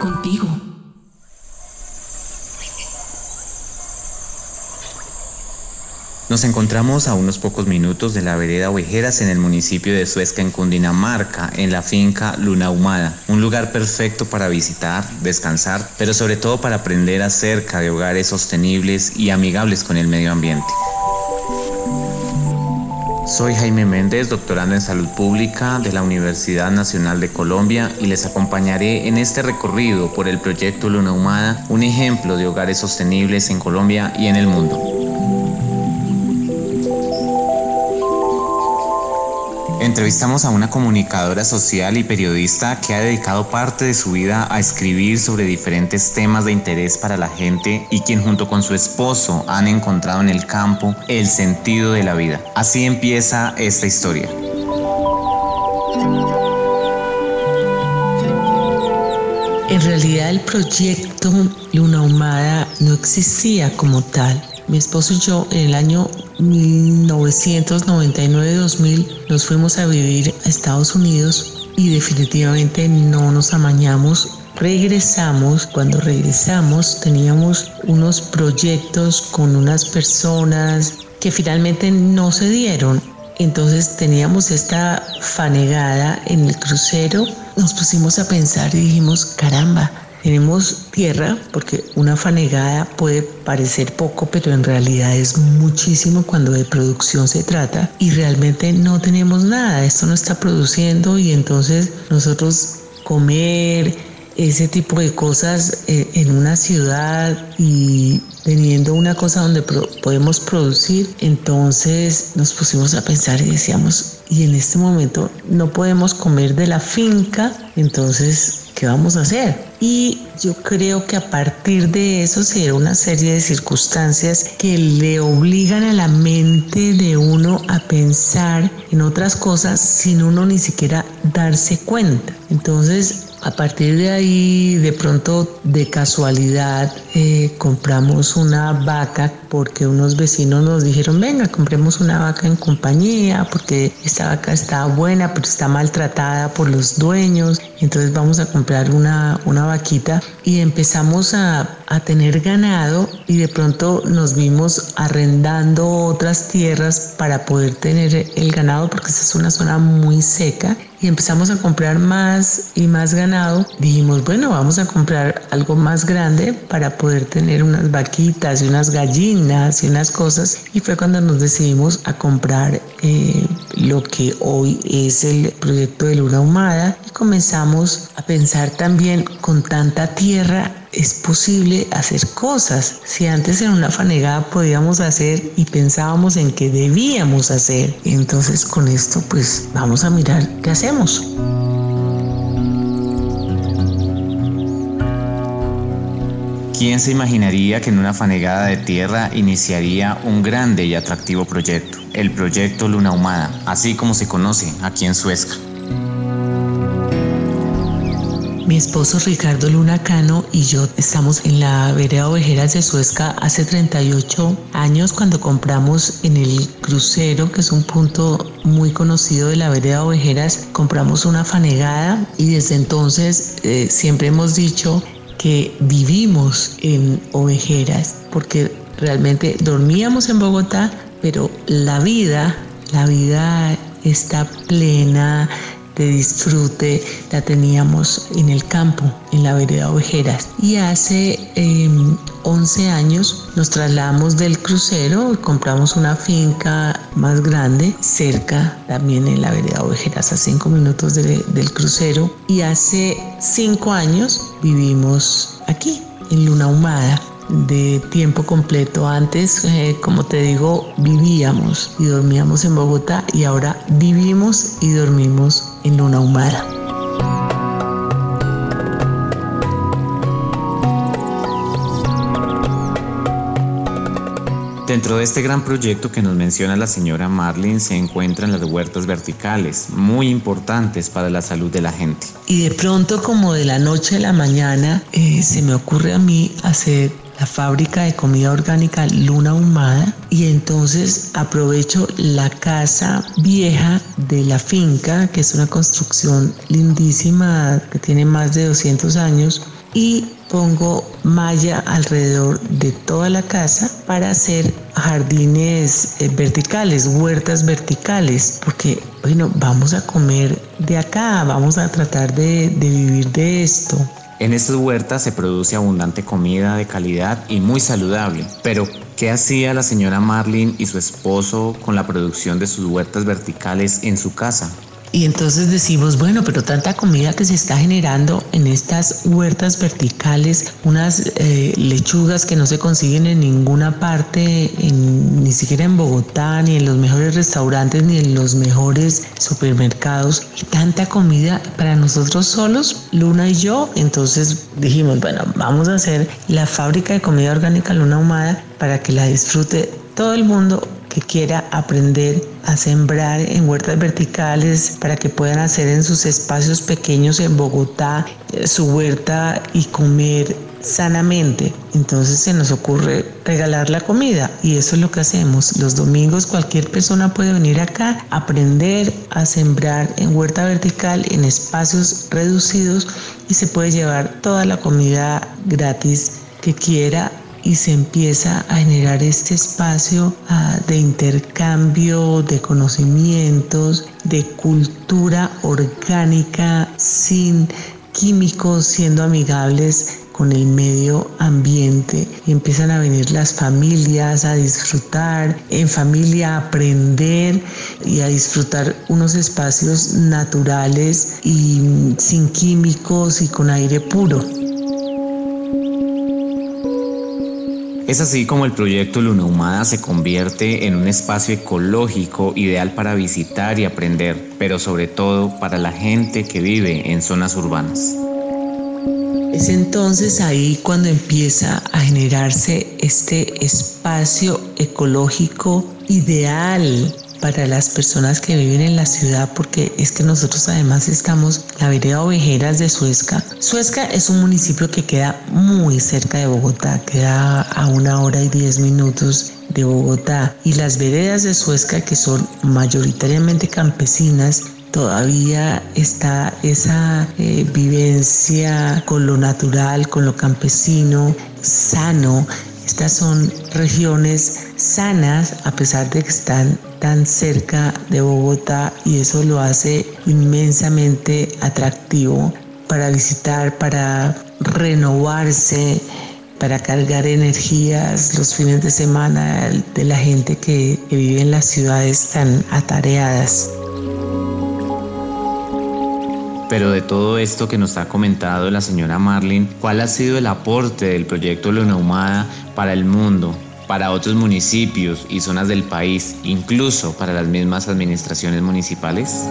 Contigo. Nos encontramos a unos pocos minutos de la vereda Ovejeras en el municipio de Suezca, en Cundinamarca, en la finca Luna Humada, un lugar perfecto para visitar, descansar, pero sobre todo para aprender acerca de hogares sostenibles y amigables con el medio ambiente. Soy Jaime Méndez, doctorando en salud pública de la Universidad Nacional de Colombia y les acompañaré en este recorrido por el proyecto Luna Humada, un ejemplo de hogares sostenibles en Colombia y en el mundo. Entrevistamos a una comunicadora social y periodista que ha dedicado parte de su vida a escribir sobre diferentes temas de interés para la gente y quien junto con su esposo han encontrado en el campo el sentido de la vida. Así empieza esta historia. En realidad el proyecto Luna Humada no existía como tal. Mi esposo y yo en el año 1999-2000 nos fuimos a vivir a Estados Unidos y definitivamente no nos amañamos. Regresamos, cuando regresamos teníamos unos proyectos con unas personas que finalmente no se dieron. Entonces teníamos esta fanegada en el crucero, nos pusimos a pensar y dijimos, caramba, tenemos tierra, porque una fanegada puede parecer poco, pero en realidad es muchísimo cuando de producción se trata y realmente no tenemos nada, esto no está produciendo y entonces nosotros comer ese tipo de cosas eh, en una ciudad y teniendo una cosa donde podemos producir, entonces nos pusimos a pensar y decíamos, y en este momento no podemos comer de la finca, entonces ¿qué vamos a hacer? Y yo creo que a partir de eso se da una serie de circunstancias que le obligan a la mente de uno a pensar en otras cosas sin uno ni siquiera darse cuenta. Entonces, a partir de ahí, de pronto, de casualidad, eh, compramos una vaca porque unos vecinos nos dijeron, venga, compremos una vaca en compañía porque esta vaca está buena, pero está maltratada por los dueños. Entonces vamos a comprar una, una vaquita y empezamos a, a tener ganado y de pronto nos vimos arrendando otras tierras para poder tener el ganado porque esta es una zona muy seca y empezamos a comprar más y más ganado, dijimos, bueno, vamos a comprar algo más grande para poder tener unas vaquitas y unas gallinas y unas cosas. Y fue cuando nos decidimos a comprar eh, lo que hoy es el proyecto de Luna Humada y comenzamos a pensar también con tanta tierra es posible hacer cosas. Si antes en una fanegada podíamos hacer y pensábamos en que debíamos hacer, entonces con esto pues vamos a mirar qué hacemos. ¿Quién se imaginaría que en una fanegada de tierra iniciaría un grande y atractivo proyecto? El proyecto Luna Humada, así como se conoce aquí en Suezca. Mi esposo Ricardo Luna Cano y yo estamos en la vereda Ovejeras de Suezca hace 38 años cuando compramos en el crucero, que es un punto muy conocido de la vereda Ovejeras, compramos una fanegada y desde entonces eh, siempre hemos dicho que vivimos en ovejeras, porque realmente dormíamos en Bogotá, pero la vida, la vida está plena de disfrute, la teníamos en el campo, en la vereda Ovejeras. Y hace 11 em, años nos trasladamos del crucero compramos una finca más grande, cerca también en la vereda Ovejeras, a 5 minutos del crucero. Y hace 5 años vivimos aquí, en Luna Humada. De tiempo completo. Antes, eh, como te digo, vivíamos y dormíamos en Bogotá y ahora vivimos y dormimos en Luna Humada. Dentro de este gran proyecto que nos menciona la señora Marlin se encuentran las huertas verticales, muy importantes para la salud de la gente. Y de pronto, como de la noche a la mañana, eh, se me ocurre a mí hacer la fábrica de comida orgánica Luna Humada y entonces aprovecho la casa vieja de la finca, que es una construcción lindísima que tiene más de 200 años, y pongo malla alrededor de toda la casa para hacer jardines eh, verticales, huertas verticales, porque bueno, vamos a comer de acá, vamos a tratar de, de vivir de esto. En estas huertas se produce abundante comida de calidad y muy saludable. Pero, ¿qué hacía la señora Marlin y su esposo con la producción de sus huertas verticales en su casa? Y entonces decimos, bueno, pero tanta comida que se está generando en estas huertas verticales, unas eh, lechugas que no se consiguen en ninguna parte, ni siquiera en Bogotá, ni en los mejores restaurantes, ni en los mejores supermercados, y tanta comida para nosotros solos, Luna y yo. Entonces dijimos, bueno, vamos a hacer la fábrica de comida orgánica Luna Humada para que la disfrute todo el mundo que quiera aprender a sembrar en huertas verticales para que puedan hacer en sus espacios pequeños en Bogotá eh, su huerta y comer sanamente. Entonces se nos ocurre regalar la comida y eso es lo que hacemos. Los domingos cualquier persona puede venir acá, aprender a sembrar en huerta vertical en espacios reducidos y se puede llevar toda la comida gratis que quiera y se empieza a generar este espacio ah, de intercambio de conocimientos, de cultura orgánica sin químicos, siendo amigables con el medio ambiente. empiezan a venir las familias a disfrutar, en familia a aprender y a disfrutar unos espacios naturales y sin químicos y con aire puro. Es así como el proyecto Luna Humada se convierte en un espacio ecológico ideal para visitar y aprender, pero sobre todo para la gente que vive en zonas urbanas. Es entonces ahí cuando empieza a generarse este espacio ecológico ideal para las personas que viven en la ciudad, porque es que nosotros además estamos la vereda Ovejeras de Suezca. Suezca es un municipio que queda muy cerca de Bogotá, queda a una hora y diez minutos de Bogotá. Y las veredas de Suezca, que son mayoritariamente campesinas, todavía está esa eh, vivencia con lo natural, con lo campesino, sano. Estas son regiones sanas a pesar de que están tan cerca de Bogotá y eso lo hace inmensamente atractivo para visitar, para renovarse, para cargar energías los fines de semana de la gente que, vive en las ciudades tan atareadas. Pero de todo esto que nos ha comentado la señora Marlin, ¿cuál ha sido el aporte del proyecto Luna Humada para el mundo, para otros municipios y zonas del país, incluso para las mismas administraciones municipales?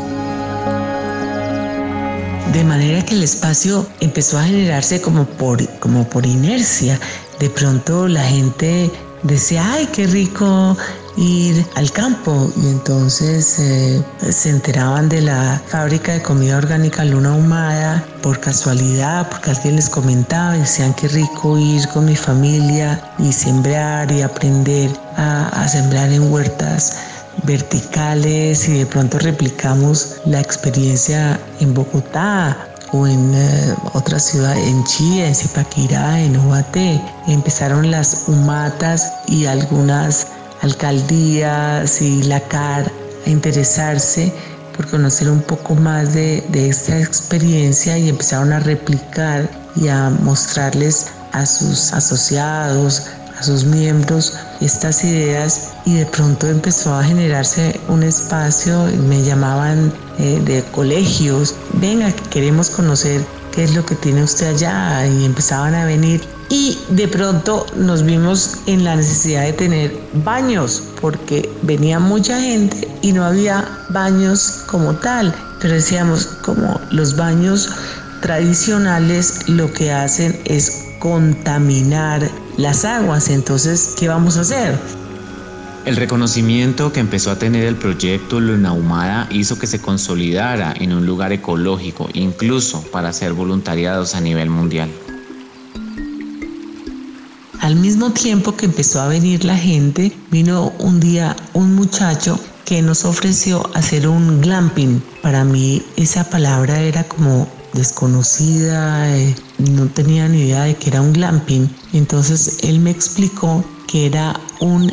De manera que el espacio empezó a generarse como por, como por inercia. De pronto la gente decía, ay, qué rico ir al campo y entonces eh, se enteraban de la fábrica de comida orgánica Luna Humada por casualidad, porque alguien les comentaba y decían qué rico ir con mi familia y sembrar y aprender a, sembrar en huertas verticales y de pronto replicamos la experiencia en Bogotá o en eh, otra ciudad, en Chía, en Zipaquirá, en Ubaté. Empezaron las humatas y algunas alcaldías y la CAR a interesarse por conocer un poco más de, esta experiencia y empezaron a replicar y a mostrarles a sus asociados, a sus miembros estas ideas y de pronto empezó a generarse un espacio, me llamaban eh, de colegios, venga, queremos conocer ¿qué es lo que tiene usted allá? Y empezaban a venir y de pronto nos vimos en la necesidad de tener baños porque venía mucha gente y no había baños como tal, pero decíamos como los baños tradicionales lo que hacen es contaminar las aguas, entonces ¿qué vamos a hacer? El reconocimiento que empezó a tener el proyecto Luna Humada hizo que se consolidara en un lugar ecológico, incluso para hacer voluntariados a nivel mundial. Al mismo tiempo que empezó a venir la gente, vino un día un muchacho que nos ofreció hacer un glamping. Para mí esa palabra era como desconocida, eh, no tenía ni idea de que era un glamping. Entonces él me explicó que era un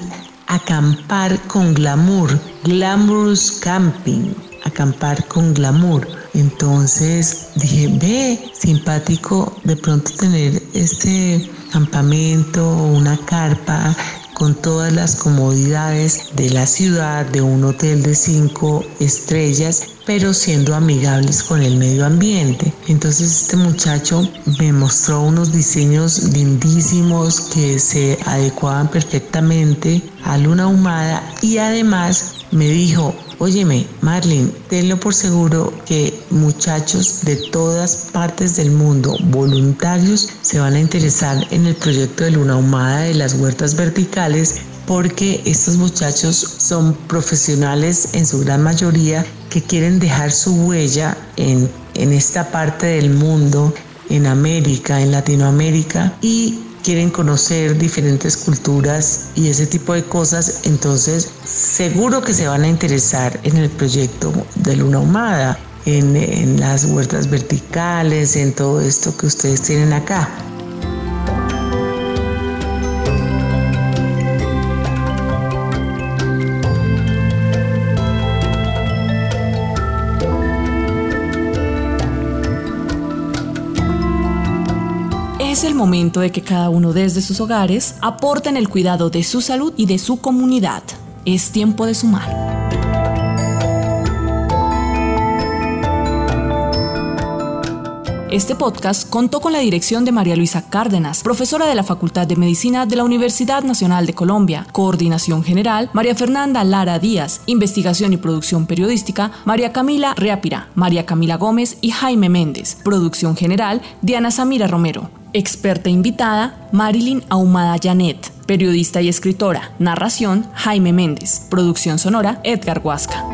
acampar con glamour, glamorous camping, acampar con glamour. Entonces dije, ve, simpático de pronto tener este campamento, una carpa con todas las comodidades de la ciudad, de un hotel de cinco estrellas, pero siendo amigables con el medio ambiente. Entonces este muchacho me mostró unos diseños lindísimos que se adecuaban perfectamente a luna humada y además me dijo, Óyeme, Marlene, tenlo por seguro que muchachos de todas partes del mundo, voluntarios, se van a interesar en el proyecto de Luna Humada de las huertas verticales porque estos muchachos son profesionales en su gran mayoría que quieren dejar su huella en, en esta parte del mundo, en América, en Latinoamérica y quieren conocer diferentes culturas y ese tipo de cosas, entonces seguro que se van a interesar en el proyecto de Luna Humada, en, en las huertas verticales, en todo esto que ustedes tienen acá. Momento de que cada uno desde sus hogares aporte en el cuidado de su salud y de su comunidad. Es tiempo de sumar. Este podcast contó con la dirección de María Luisa Cárdenas, profesora de la Facultad de Medicina de la Universidad Nacional de Colombia. Coordinación General, María Fernanda Lara Díaz. Investigación y producción periodística, María Camila Reapira, María Camila Gómez y Jaime Méndez. Producción General, Diana Samira Romero. Experta invitada, Marilyn Ahumada Janet. Periodista y escritora. Narración, Jaime Méndez. Producción sonora, Edgar Huasca.